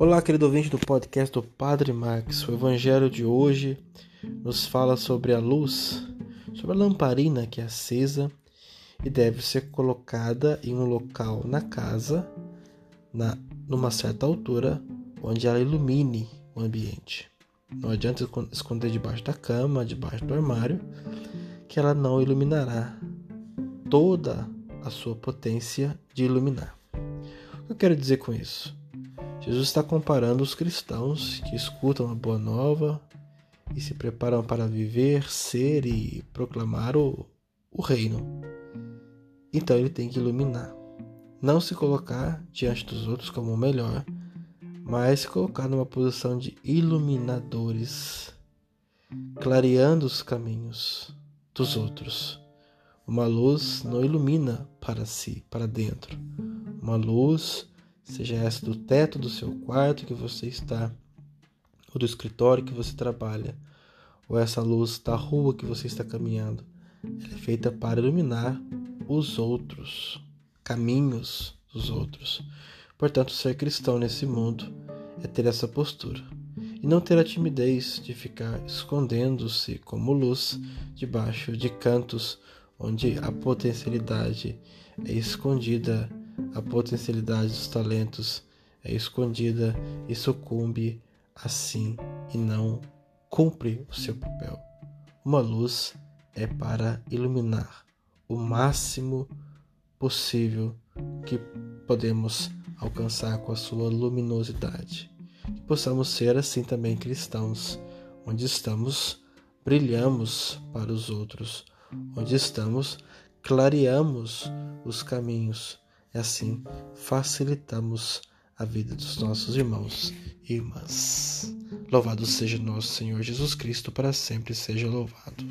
Olá, querido ouvinte do podcast do Padre Max. O evangelho de hoje nos fala sobre a luz, sobre a lamparina que é acesa e deve ser colocada em um local na casa, na, numa certa altura, onde ela ilumine o ambiente. Não adianta esconder debaixo da cama, debaixo do armário, que ela não iluminará toda a sua potência de iluminar. O que eu quero dizer com isso? Jesus está comparando os cristãos que escutam a boa nova e se preparam para viver, ser e proclamar o, o reino. Então ele tem que iluminar. Não se colocar diante dos outros como o melhor, mas se colocar numa posição de iluminadores, clareando os caminhos dos outros. Uma luz não ilumina para si, para dentro. Uma luz seja essa do teto do seu quarto que você está, ou do escritório que você trabalha, ou essa luz da rua que você está caminhando. Ela é feita para iluminar os outros, caminhos dos outros. Portanto, ser cristão nesse mundo é ter essa postura e não ter a timidez de ficar escondendo-se como luz debaixo de cantos onde a potencialidade é escondida a potencialidade dos talentos é escondida e sucumbe assim e não cumpre o seu papel. Uma luz é para iluminar o máximo possível que podemos alcançar com a sua luminosidade. Que possamos ser assim também cristãos, onde estamos, brilhamos para os outros, onde estamos, clareamos os caminhos e assim facilitamos a vida dos nossos irmãos e irmãs. Louvado seja nosso Senhor Jesus Cristo, para sempre seja louvado.